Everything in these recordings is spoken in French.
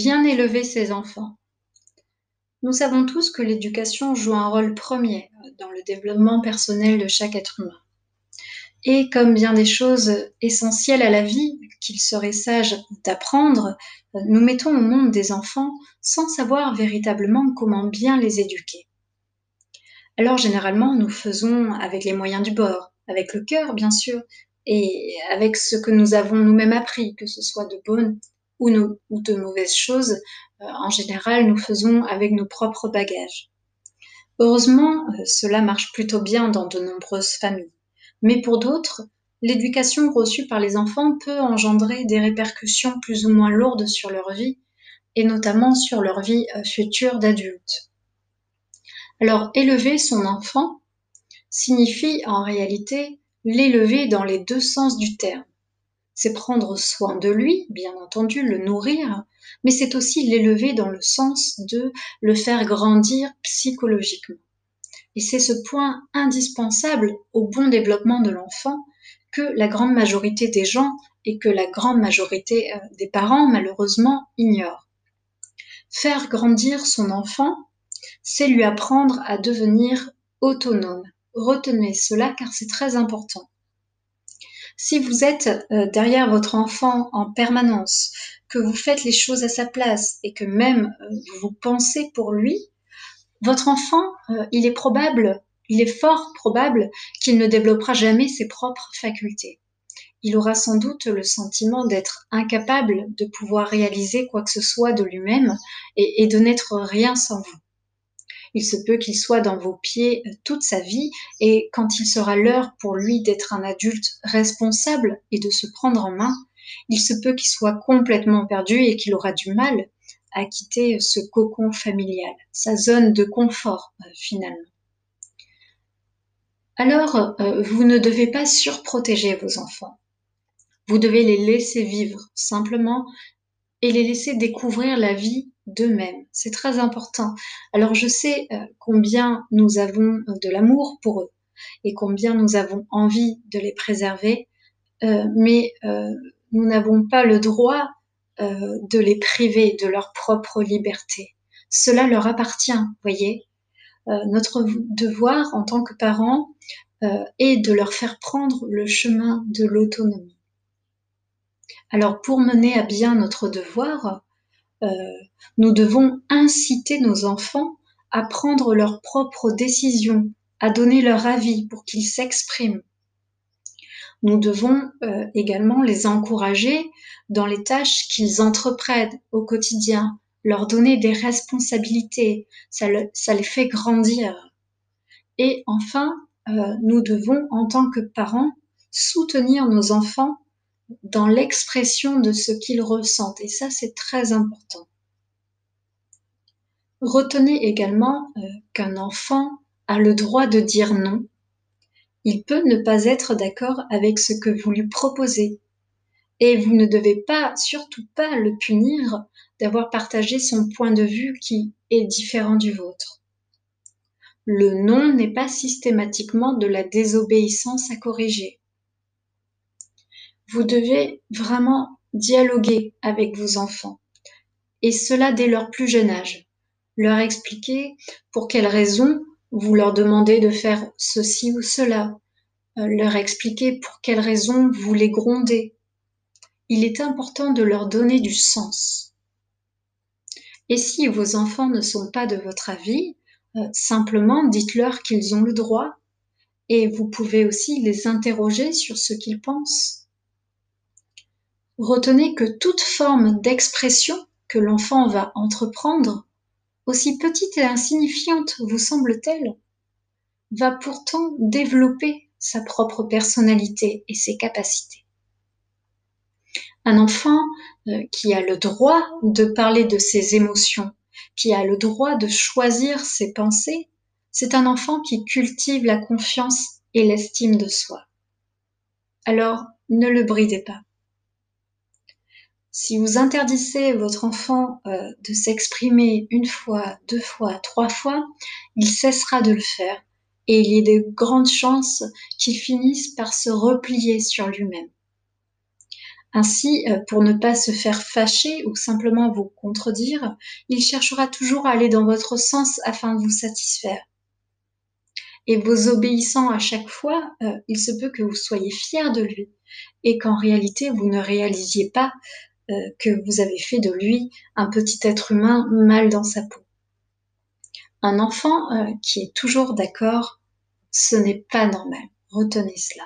bien élever ses enfants. Nous savons tous que l'éducation joue un rôle premier dans le développement personnel de chaque être humain. Et comme bien des choses essentielles à la vie qu'il serait sage d'apprendre, nous mettons au monde des enfants sans savoir véritablement comment bien les éduquer. Alors généralement, nous faisons avec les moyens du bord, avec le cœur bien sûr, et avec ce que nous avons nous-mêmes appris, que ce soit de bonnes ou, de mauvaises choses, euh, en général, nous faisons avec nos propres bagages. Heureusement, euh, cela marche plutôt bien dans de nombreuses familles. Mais pour d'autres, l'éducation reçue par les enfants peut engendrer des répercussions plus ou moins lourdes sur leur vie, et notamment sur leur vie euh, future d'adulte. Alors, élever son enfant signifie en réalité l'élever dans les deux sens du terme c'est prendre soin de lui, bien entendu, le nourrir, mais c'est aussi l'élever dans le sens de le faire grandir psychologiquement. Et c'est ce point indispensable au bon développement de l'enfant que la grande majorité des gens et que la grande majorité euh, des parents malheureusement ignorent. Faire grandir son enfant, c'est lui apprendre à devenir autonome. Retenez cela car c'est très important. Si vous êtes euh, derrière votre enfant en permanence, que vous faites les choses à sa place et que même euh, vous pensez pour lui, votre enfant, euh, il est probable, il est fort probable qu'il ne développera jamais ses propres facultés. Il aura sans doute le sentiment d'être incapable de pouvoir réaliser quoi que ce soit de lui-même et de n'être rien sans vous. Il se peut qu'il soit dans vos pieds euh, toute sa vie et quand il sera l'heure pour lui d'être un adulte responsable et de se prendre en main, il se peut qu'il soit complètement perdu et qu'il aura du mal à quitter ce cocon familial, sa zone de confort euh, finalement. Alors, euh, vous ne devez pas surprotéger vos enfants. Vous devez les laisser vivre simplement et les laisser découvrir la vie d'eux-mêmes. C'est très important. Alors je sais euh, combien nous avons de l'amour pour eux et combien nous avons envie de les préserver, euh, mais euh, nous n'avons pas le droit de les priver de leur propre liberté. Cela leur appartient, voyez. notre devoir en tant que parents est de leur faire prendre le chemin de l'autonomie. Alors pour mener à bien notre devoir, euh, nous devons inciter nos enfants à prendre leurs propres décisions, à donner leur avis pour qu'ils s'expriment. Nous devons euh, également les encourager dans les tâches qu'ils entreprennent au quotidien, leur donner des responsabilités, ça, les fait grandir. Et enfin, euh, nous devons, en tant que parents, soutenir nos enfants dans l'expression de ce qu'ils ressentent. Et ça, c'est très important. Retenez également euh, qu'un enfant a le droit de dire non. Il peut ne pas être d'accord avec ce que vous lui proposez. Et vous ne devez pas, surtout pas, le punir d'avoir partagé son point de vue qui est différent du vôtre. Le non n'est pas systématiquement de la désobéissance à corriger. Vous devez vraiment dialoguer avec vos enfants, et cela dès leur plus jeune âge. Leur expliquer pour quelles raisons vous leur demandez de faire ceci ou cela, euh, leur expliquer pour quelles raisons vous les grondez. Il est important de leur donner du sens. Et si vos enfants ne sont pas de votre avis, euh, simplement dites-leur qu'ils ont le droit et vous pouvez aussi les interroger sur ce qu'ils pensent. Retenez que toute forme d'expression que l'enfant va entreprendre, aussi petite et insignifiante vous semble-t-elle, va pourtant développer sa propre personnalité et ses capacités. Un enfant euh, qui a le droit de parler de ses émotions, qui a le droit de choisir ses pensées, c'est un enfant qui cultive la confiance et l'estime de soi. Alors, ne le bridez pas. Si vous interdisez votre enfant euh, de s'exprimer une fois, deux fois, trois fois, il cessera de le faire et il y a de grandes chances qu'il finisse par se replier sur lui-même. Ainsi, pour ne pas se faire fâcher ou simplement vous contredire, il cherchera toujours à aller dans votre sens afin de vous satisfaire. Et vous obéissant à chaque fois, il se peut que vous soyez fier de lui et qu'en réalité, vous ne réalisiez pas que vous avez fait de lui un petit être humain mal dans sa peau. Un enfant euh, qui est toujours d'accord, ce n'est pas normal. Retenez cela.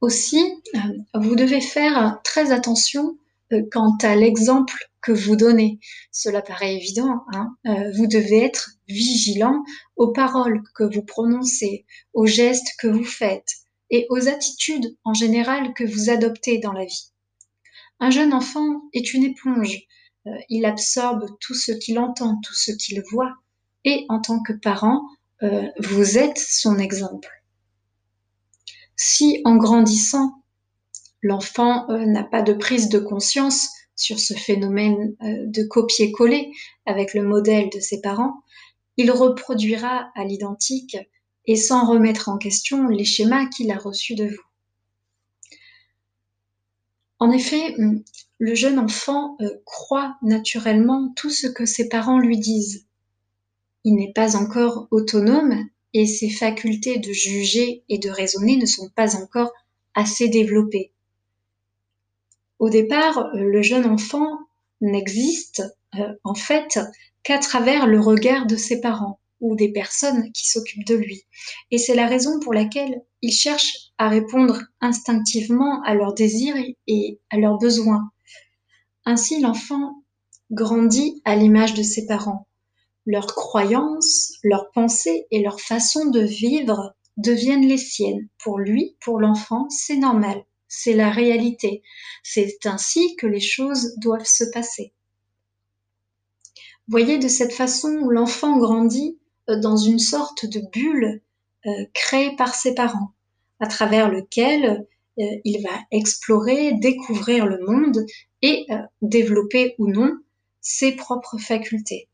Aussi, euh, vous devez faire très attention euh, quant à l'exemple que vous donnez. Cela paraît évident. Hein vous devez être vigilant aux paroles que vous prononcez, aux gestes que vous faites et aux attitudes en général que vous adoptez dans la vie. Un jeune enfant est une éponge. Euh, il absorbe tout ce qu'il entend, tout ce qu'il voit. Et en tant que parent, euh, vous êtes son exemple. Si en grandissant, l'enfant euh, n'a pas de prise de conscience sur ce phénomène de copier-coller avec le modèle de ses parents, il reproduira à l'identique et sans remettre en question les schémas qu'il a reçus de vous. En effet, le jeune enfant euh, croit naturellement tout ce que ses parents lui disent. Il n'est pas encore autonome et ses facultés de juger et de raisonner ne sont pas encore assez développées. Au départ, euh, le jeune enfant n'existe euh, en fait qu'à travers le regard de ses parents ou des personnes qui s'occupent de lui. Et c'est la raison pour laquelle il cherche à répondre instinctivement à leurs désirs et à leurs besoins. Ainsi, l'enfant grandit à l'image de ses parents. Leurs croyances, leurs pensées et leur façon de vivre deviennent les siennes. Pour lui, pour l'enfant, c'est normal, c'est la réalité. C'est ainsi que les choses doivent se passer. Voyez de cette façon l'enfant grandit dans une sorte de bulle euh, créée par ses parents, à travers lequel euh, il va explorer, découvrir le monde et développer ou non ses propres facultés.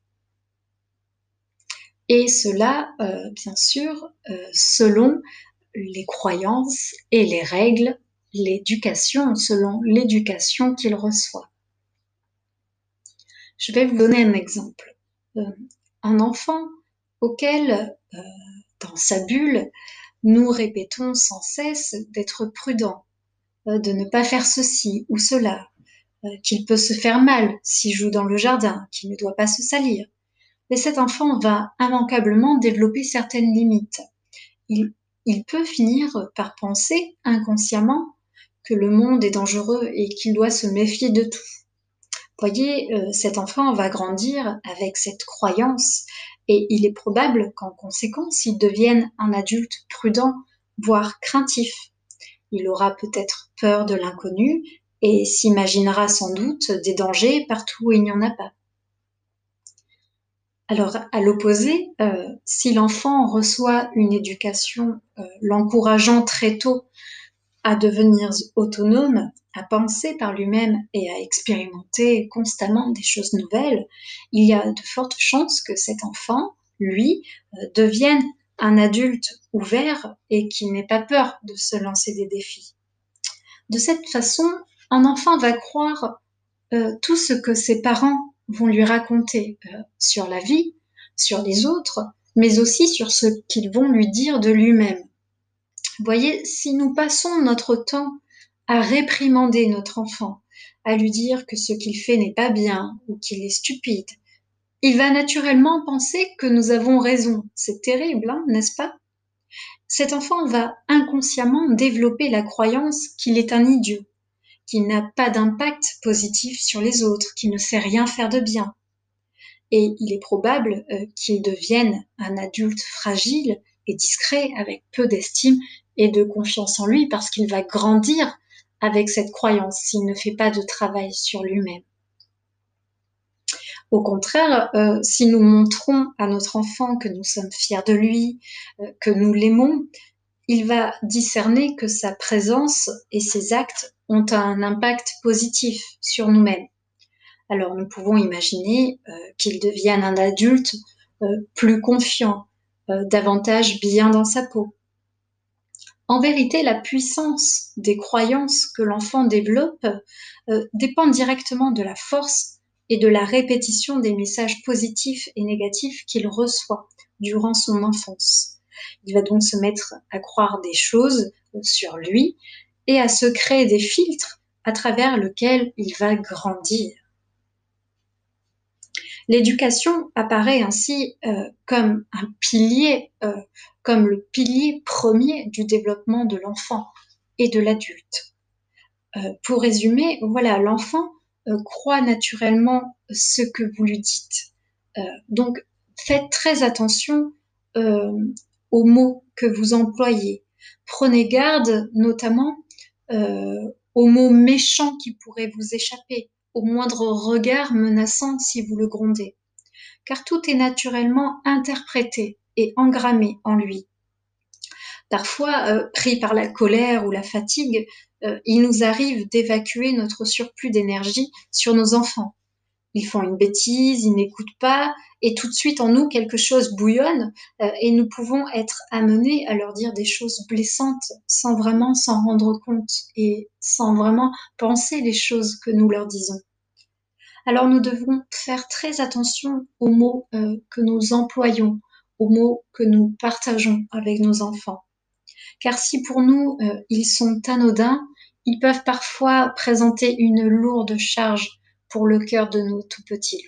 Et cela, bien sûr, selon les croyances et les règles, l'éducation, selon l'éducation qu'il reçoit. Je vais vous donner un exemple. un enfant auquel, euh, dans sa bulle, nous répétons sans cesse d'être prudent, euh, de ne pas faire ceci ou cela, euh, qu'il peut se faire mal s'il joue dans le jardin, qu'il ne doit pas se salir. Mais cet enfant va immanquablement développer certaines limites. Il, il peut finir par penser inconsciemment que le monde est dangereux et qu'il doit se méfier de tout. Voyez, cet enfant va grandir avec cette croyance et il est probable qu'en conséquence, il devienne un adulte prudent, voire craintif. Il aura peut-être peur de l'inconnu et s'imaginera sans doute des dangers partout où il n'y en a pas. Alors, à l'opposé, euh, si l'enfant reçoit une éducation euh, l'encourageant très tôt à devenir autonome, à penser par lui-même et à expérimenter constamment des choses nouvelles, il y a de fortes chances que cet enfant, lui, euh, devienne un adulte ouvert et qui n'ait pas peur de se lancer des défis. De cette façon, un enfant va croire euh, tout ce que ses parents vont lui raconter euh, sur la vie, sur les autres, mais aussi sur ce qu'ils vont lui dire de lui-même. Voyez, si nous passons notre temps à réprimander notre enfant, à lui dire que ce qu'il fait n'est pas bien ou qu'il est stupide, il va naturellement penser que nous avons raison. C'est terrible, hein, n'est-ce pas? Cet enfant va inconsciemment développer la croyance qu'il est un idiot, qu'il n'a pas d'impact positif sur les autres, qu'il ne sait rien faire de bien. Et il est probable euh, qu'il devienne un adulte fragile et discret avec peu d'estime et de confiance en lui parce qu'il va grandir avec cette croyance s'il ne fait pas de travail sur lui-même. Au contraire, euh, si nous montrons à notre enfant que nous sommes fiers de lui, euh, que nous l'aimons, il va discerner que sa présence et ses actes ont un impact positif sur nous-mêmes. Alors nous pouvons imaginer euh, qu'il devienne un adulte plus confiant, davantage bien dans sa peau, En vérité, la puissance des croyances que l'enfant développe euh, dépend directement de la force et de la répétition des messages positifs et négatifs qu'il reçoit durant son enfance. Il va donc se mettre à croire des choses sur lui et à se créer des filtres à travers lesquels il va grandir. L'éducation apparaît ainsi euh, comme un pilier, euh, le pilier premier du développement de l'enfant et de l'adulte. Euh, pour résumer, voilà, l'enfant croit naturellement ce que vous lui dites. donc, faites très attention aux mots que vous employez. Prenez garde notamment aux mots méchants qui pourraient vous échapper au moindre regard menaçant si vous le grondez, car tout est naturellement interprété et engrammé en lui. Parfois, euh, pris par la colère ou la fatigue, euh, il nous arrive d'évacuer notre surplus d'énergie sur nos enfants. Ils font une bêtise, ils n'écoutent pas, et tout de suite en nous quelque chose bouillonne, euh, et nous pouvons être amenés à leur dire des choses blessantes sans vraiment s'en rendre compte et sans vraiment penser les choses que nous leur disons. Alors nous devons faire très attention aux mots que nous employons, aux mots que nous partageons avec nos enfants. Car si pour nous euh, ils sont anodins, ils peuvent parfois présenter une lourde charge pour le cœur de nos tout petits.